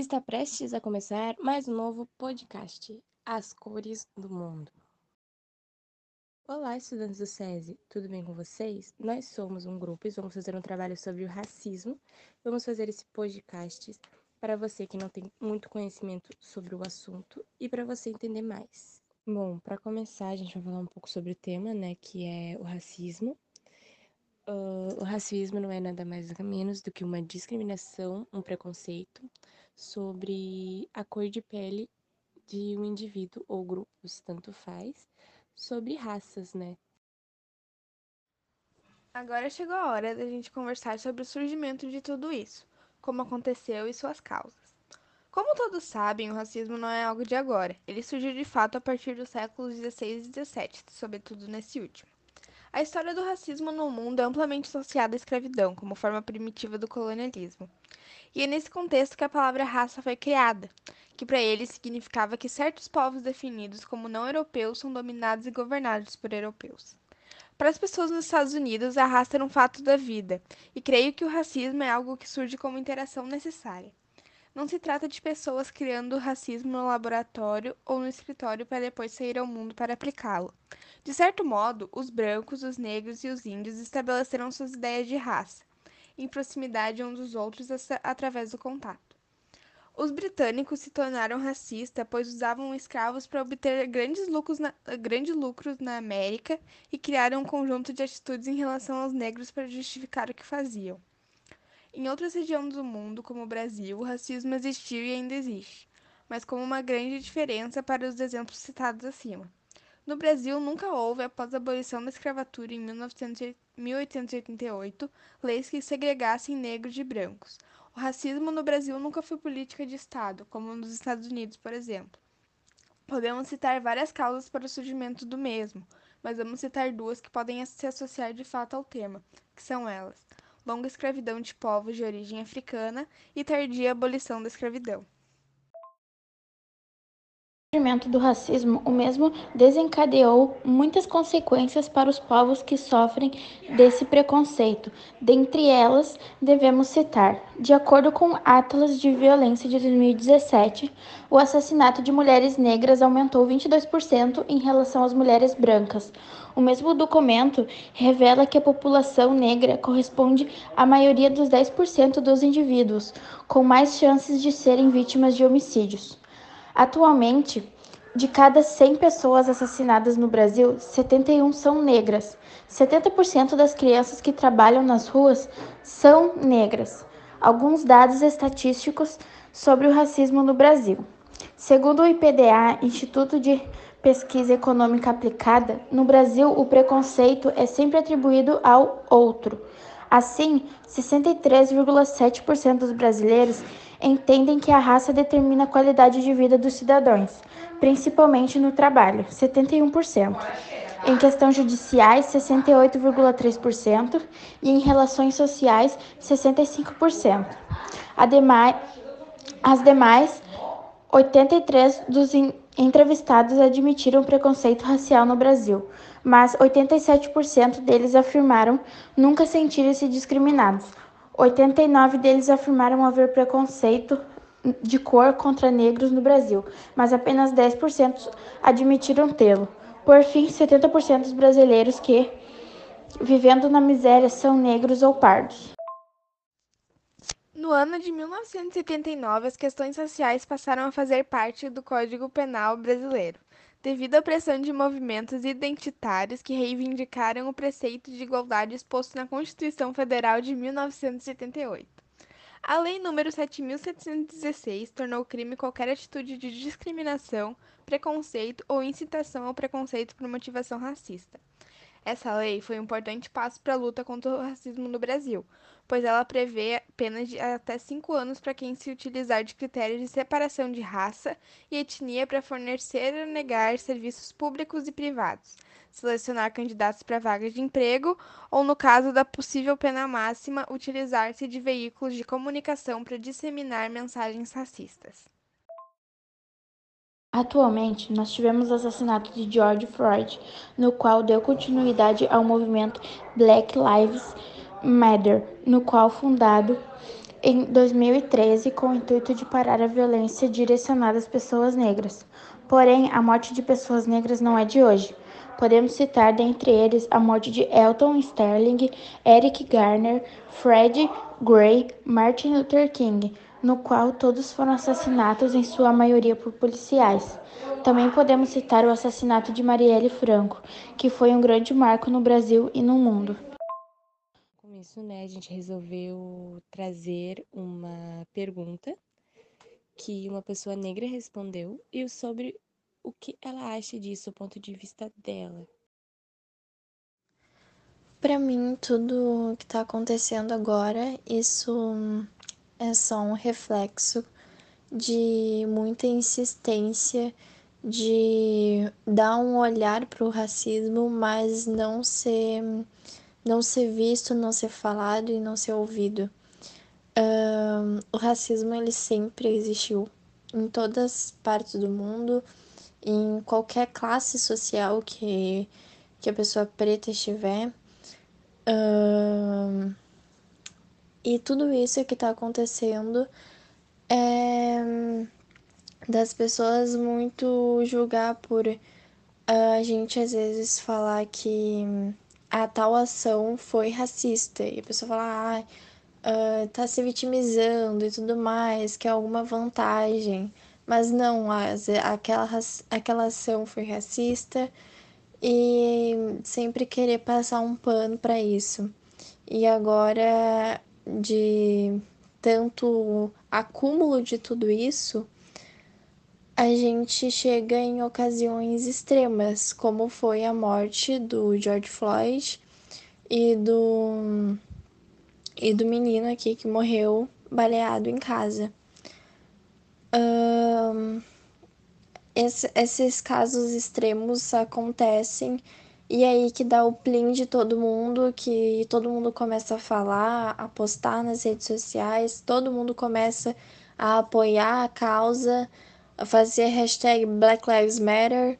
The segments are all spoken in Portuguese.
Está prestes a começar mais um novo podcast, As Cores do Mundo. Olá, estudantes do SESI, tudo bem com vocês? Nós somos um grupo e vamos fazer um trabalho sobre o racismo. Vamos fazer esse podcast para você que não tem muito conhecimento sobre o assunto e para você entender mais. Bom, para começar, a gente vai falar um pouco sobre o tema, né, que é o racismo. Uh, o racismo não é nada mais ou menos do que uma discriminação, um preconceito sobre a cor de pele de um indivíduo ou grupos, tanto faz, sobre raças, né? Agora chegou a hora da gente conversar sobre o surgimento de tudo isso, como aconteceu e suas causas. Como todos sabem, o racismo não é algo de agora. Ele surgiu de fato a partir dos séculos 16 e 17, sobretudo nesse último. A história do racismo no mundo é amplamente associada à escravidão, como forma primitiva do colonialismo. E é nesse contexto que a palavra raça foi criada, que para ele significava que certos povos definidos como não europeus são dominados e governados por europeus. Para as pessoas nos Estados Unidos, a raça era um fato da vida, e creio que o racismo é algo que surge como interação necessária. Não se trata de pessoas criando racismo no laboratório ou no escritório para depois sair ao mundo para aplicá-lo. De certo modo, os brancos, os negros e os índios estabeleceram suas ideias de raça, em proximidade uns dos outros através do contato. Os britânicos se tornaram racistas, pois usavam escravos para obter grandes lucros, na, grandes lucros na América e criaram um conjunto de atitudes em relação aos negros para justificar o que faziam. Em outras regiões do mundo, como o Brasil, o racismo existiu e ainda existe, mas com uma grande diferença para os exemplos citados acima. No Brasil, nunca houve, após a abolição da escravatura em 1888, leis que segregassem negros de brancos. O racismo no Brasil nunca foi política de Estado, como nos Estados Unidos, por exemplo. Podemos citar várias causas para o surgimento do mesmo, mas vamos citar duas que podem se associar de fato ao tema, que são elas: longa escravidão de povos de origem africana e tardia abolição da escravidão surgimento do racismo, o mesmo desencadeou muitas consequências para os povos que sofrem desse preconceito. Dentre elas, devemos citar, de acordo com o Atlas de Violência de 2017, o assassinato de mulheres negras aumentou 22% em relação às mulheres brancas. O mesmo documento revela que a população negra corresponde à maioria dos 10% dos indivíduos, com mais chances de serem vítimas de homicídios. Atualmente, de cada 100 pessoas assassinadas no Brasil, 71 são negras. 70% das crianças que trabalham nas ruas são negras. Alguns dados estatísticos sobre o racismo no Brasil. Segundo o IPDA, Instituto de Pesquisa Econômica Aplicada, no Brasil o preconceito é sempre atribuído ao outro. Assim, 63,7% dos brasileiros entendem que a raça determina a qualidade de vida dos cidadãos, principalmente no trabalho, 71%. Em questões judiciais, 68,3% e em relações sociais, 65%. Ademais, as demais, 83 dos entrevistados admitiram preconceito racial no Brasil, mas 87% deles afirmaram nunca sentirem-se discriminados. 89 deles afirmaram haver preconceito de cor contra negros no Brasil, mas apenas 10% admitiram tê-lo. Por fim, 70% dos brasileiros que, vivendo na miséria, são negros ou pardos. No ano de 1979, as questões raciais passaram a fazer parte do Código Penal brasileiro devido à pressão de movimentos identitários que reivindicaram o preceito de igualdade exposto na Constituição Federal de 1978. A Lei nº 7.716 tornou crime qualquer atitude de discriminação, preconceito ou incitação ao preconceito por motivação racista. Essa lei foi um importante passo para a luta contra o racismo no Brasil, pois ela prevê penas de até cinco anos para quem se utilizar de critérios de separação de raça e etnia para fornecer ou negar serviços públicos e privados, selecionar candidatos para vagas de emprego ou, no caso da possível pena máxima, utilizar-se de veículos de comunicação para disseminar mensagens racistas. Atualmente, nós tivemos o assassinato de George Floyd, no qual deu continuidade ao movimento Black Lives Matter, no qual fundado em 2013 com o intuito de parar a violência direcionada às pessoas negras. Porém, a morte de pessoas negras não é de hoje. Podemos citar dentre eles a morte de Elton Sterling, Eric Garner, Fred Gray, Martin Luther King, no qual todos foram assassinados em sua maioria por policiais. Também podemos citar o assassinato de Marielle Franco, que foi um grande marco no Brasil e no mundo. Com isso, né, a gente resolveu trazer uma pergunta que uma pessoa negra respondeu e sobre o que ela acha disso, o ponto de vista dela. Para mim, tudo que está acontecendo agora, isso é só um reflexo de muita insistência de dar um olhar para o racismo, mas não ser não ser visto, não ser falado e não ser ouvido. Um, o racismo ele sempre existiu em todas as partes do mundo, em qualquer classe social que, que a pessoa preta estiver. Um, e tudo isso que está acontecendo é das pessoas muito julgar por a gente às vezes falar que a tal ação foi racista e a pessoa fala, ah, uh, tá se vitimizando e tudo mais, que é alguma vantagem. Mas não, aquela, aquela ação foi racista e sempre querer passar um pano para isso. E agora, de tanto acúmulo de tudo isso, a gente chega em ocasiões extremas, como foi a morte do George Floyd e do e do menino aqui que morreu baleado em casa. Um, esse, esses casos extremos acontecem e aí que dá o plim de todo mundo, que todo mundo começa a falar, a postar nas redes sociais, todo mundo começa a apoiar a causa, a fazer hashtag Black Lives Matter,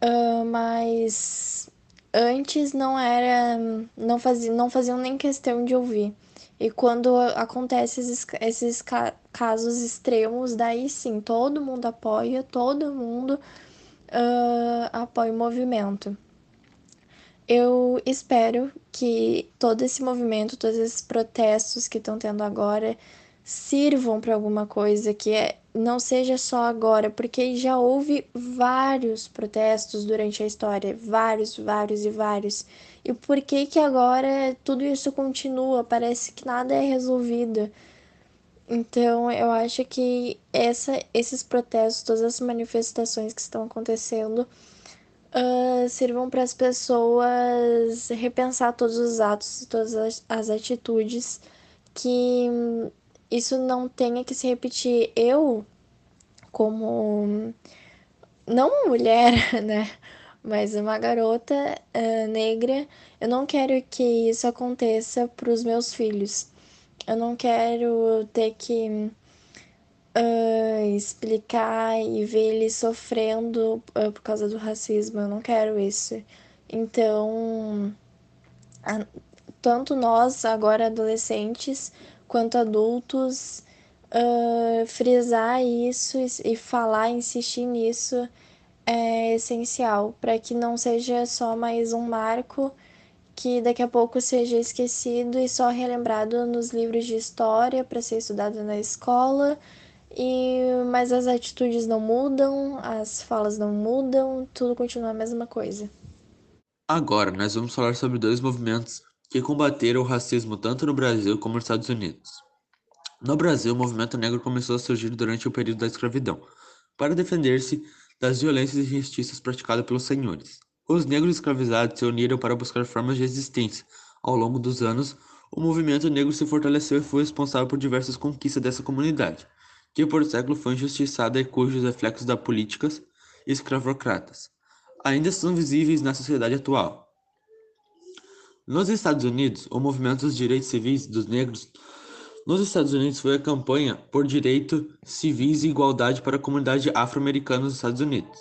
uh, mas antes não era, não, fazia, não faziam nem questão de ouvir. E quando acontece esses, esses ca casos extremos, daí sim, todo mundo apoia, todo mundo uh, apoia o movimento. Eu espero que todo esse movimento, todos esses protestos que estão tendo agora sirvam para alguma coisa, que é, não seja só agora, porque já houve vários protestos durante a história, vários, vários e vários. E por que que agora tudo isso continua? Parece que nada é resolvido. Então, eu acho que essa, esses protestos, todas as manifestações que estão acontecendo, uh, sirvam para as pessoas repensar todos os atos, todas as, as atitudes, que isso não tenha que se repetir. Eu, como não uma mulher, né? Mas uma garota uh, negra, eu não quero que isso aconteça para os meus filhos. Eu não quero ter que uh, explicar e ver ele sofrendo uh, por causa do racismo. Eu não quero isso. Então, a, tanto nós, agora adolescentes, quanto adultos, uh, frisar isso e, e falar, insistir nisso é essencial para que não seja só mais um marco que daqui a pouco seja esquecido e só relembrado nos livros de história para ser estudado na escola e mas as atitudes não mudam, as falas não mudam, tudo continua a mesma coisa. Agora, nós vamos falar sobre dois movimentos que combateram o racismo tanto no Brasil como nos Estados Unidos. No Brasil, o movimento negro começou a surgir durante o período da escravidão, para defender-se das violências e injustiças praticadas pelos senhores. Os negros escravizados se uniram para buscar formas de existência. Ao longo dos anos, o movimento negro se fortaleceu e foi responsável por diversas conquistas dessa comunidade que por século foi injustiçada e cujos reflexos da políticas escravocratas ainda são visíveis na sociedade atual. Nos Estados Unidos, o movimento dos direitos civis dos negros nos Estados Unidos foi a campanha por direitos civis e igualdade para a comunidade afro-americana nos Estados Unidos.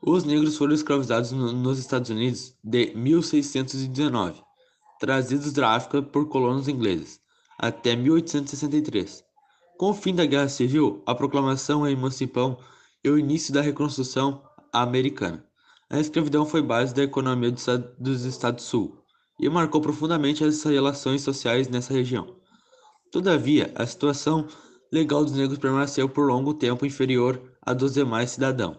Os negros foram escravizados no, nos Estados Unidos de 1619, trazidos da África por colonos ingleses. até 1863. Com o fim da Guerra Civil, a proclamação, a emancipação e o início da reconstrução americana, a escravidão foi base da economia dos Estados Sul e marcou profundamente as relações sociais nessa região. Todavia, a situação legal dos negros permaneceu por longo tempo inferior à dos demais cidadãos.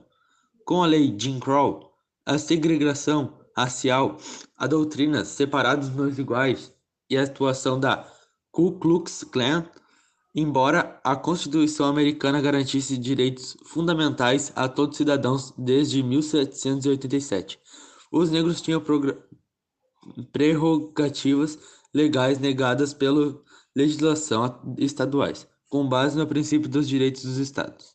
Com a lei Jim Crow, a segregação racial, a doutrinas separados meus iguais e a atuação da Ku Klux Klan, embora a Constituição americana garantisse direitos fundamentais a todos os cidadãos desde 1787, os negros tinham prerrogativas legais negadas pela legislação estaduais, com base no princípio dos direitos dos estados.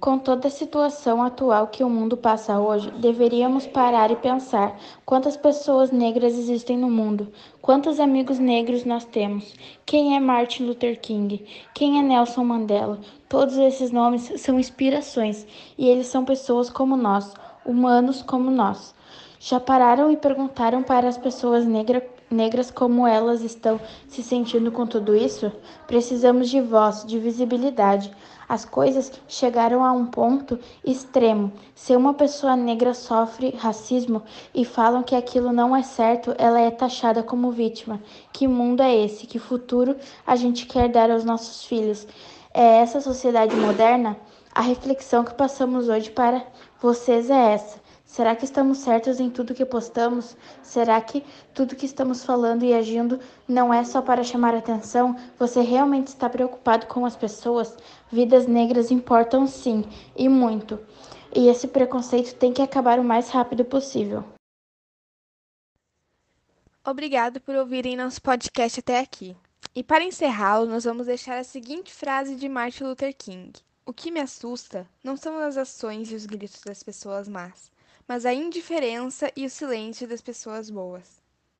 Com toda a situação atual que o mundo passa hoje, deveríamos parar e pensar quantas pessoas negras existem no mundo, quantos amigos negros nós temos, quem é Martin Luther King, quem é Nelson Mandela. Todos esses nomes são inspirações e eles são pessoas como nós, humanos como nós. Já pararam e perguntaram para as pessoas negras negras como elas estão se sentindo com tudo isso? Precisamos de voz, de visibilidade. As coisas chegaram a um ponto extremo. Se uma pessoa negra sofre racismo e falam que aquilo não é certo, ela é taxada como vítima. Que mundo é esse? Que futuro a gente quer dar aos nossos filhos? É essa sociedade moderna? A reflexão que passamos hoje para vocês é essa. Será que estamos certos em tudo que postamos? Será que tudo que estamos falando e agindo não é só para chamar atenção? Você realmente está preocupado com as pessoas? Vidas negras importam sim, e muito. E esse preconceito tem que acabar o mais rápido possível. Obrigado por ouvirem nosso podcast até aqui. E para encerrá-lo, nós vamos deixar a seguinte frase de Martin Luther King: O que me assusta não são as ações e os gritos das pessoas más mas a indiferença e o silêncio das pessoas boas.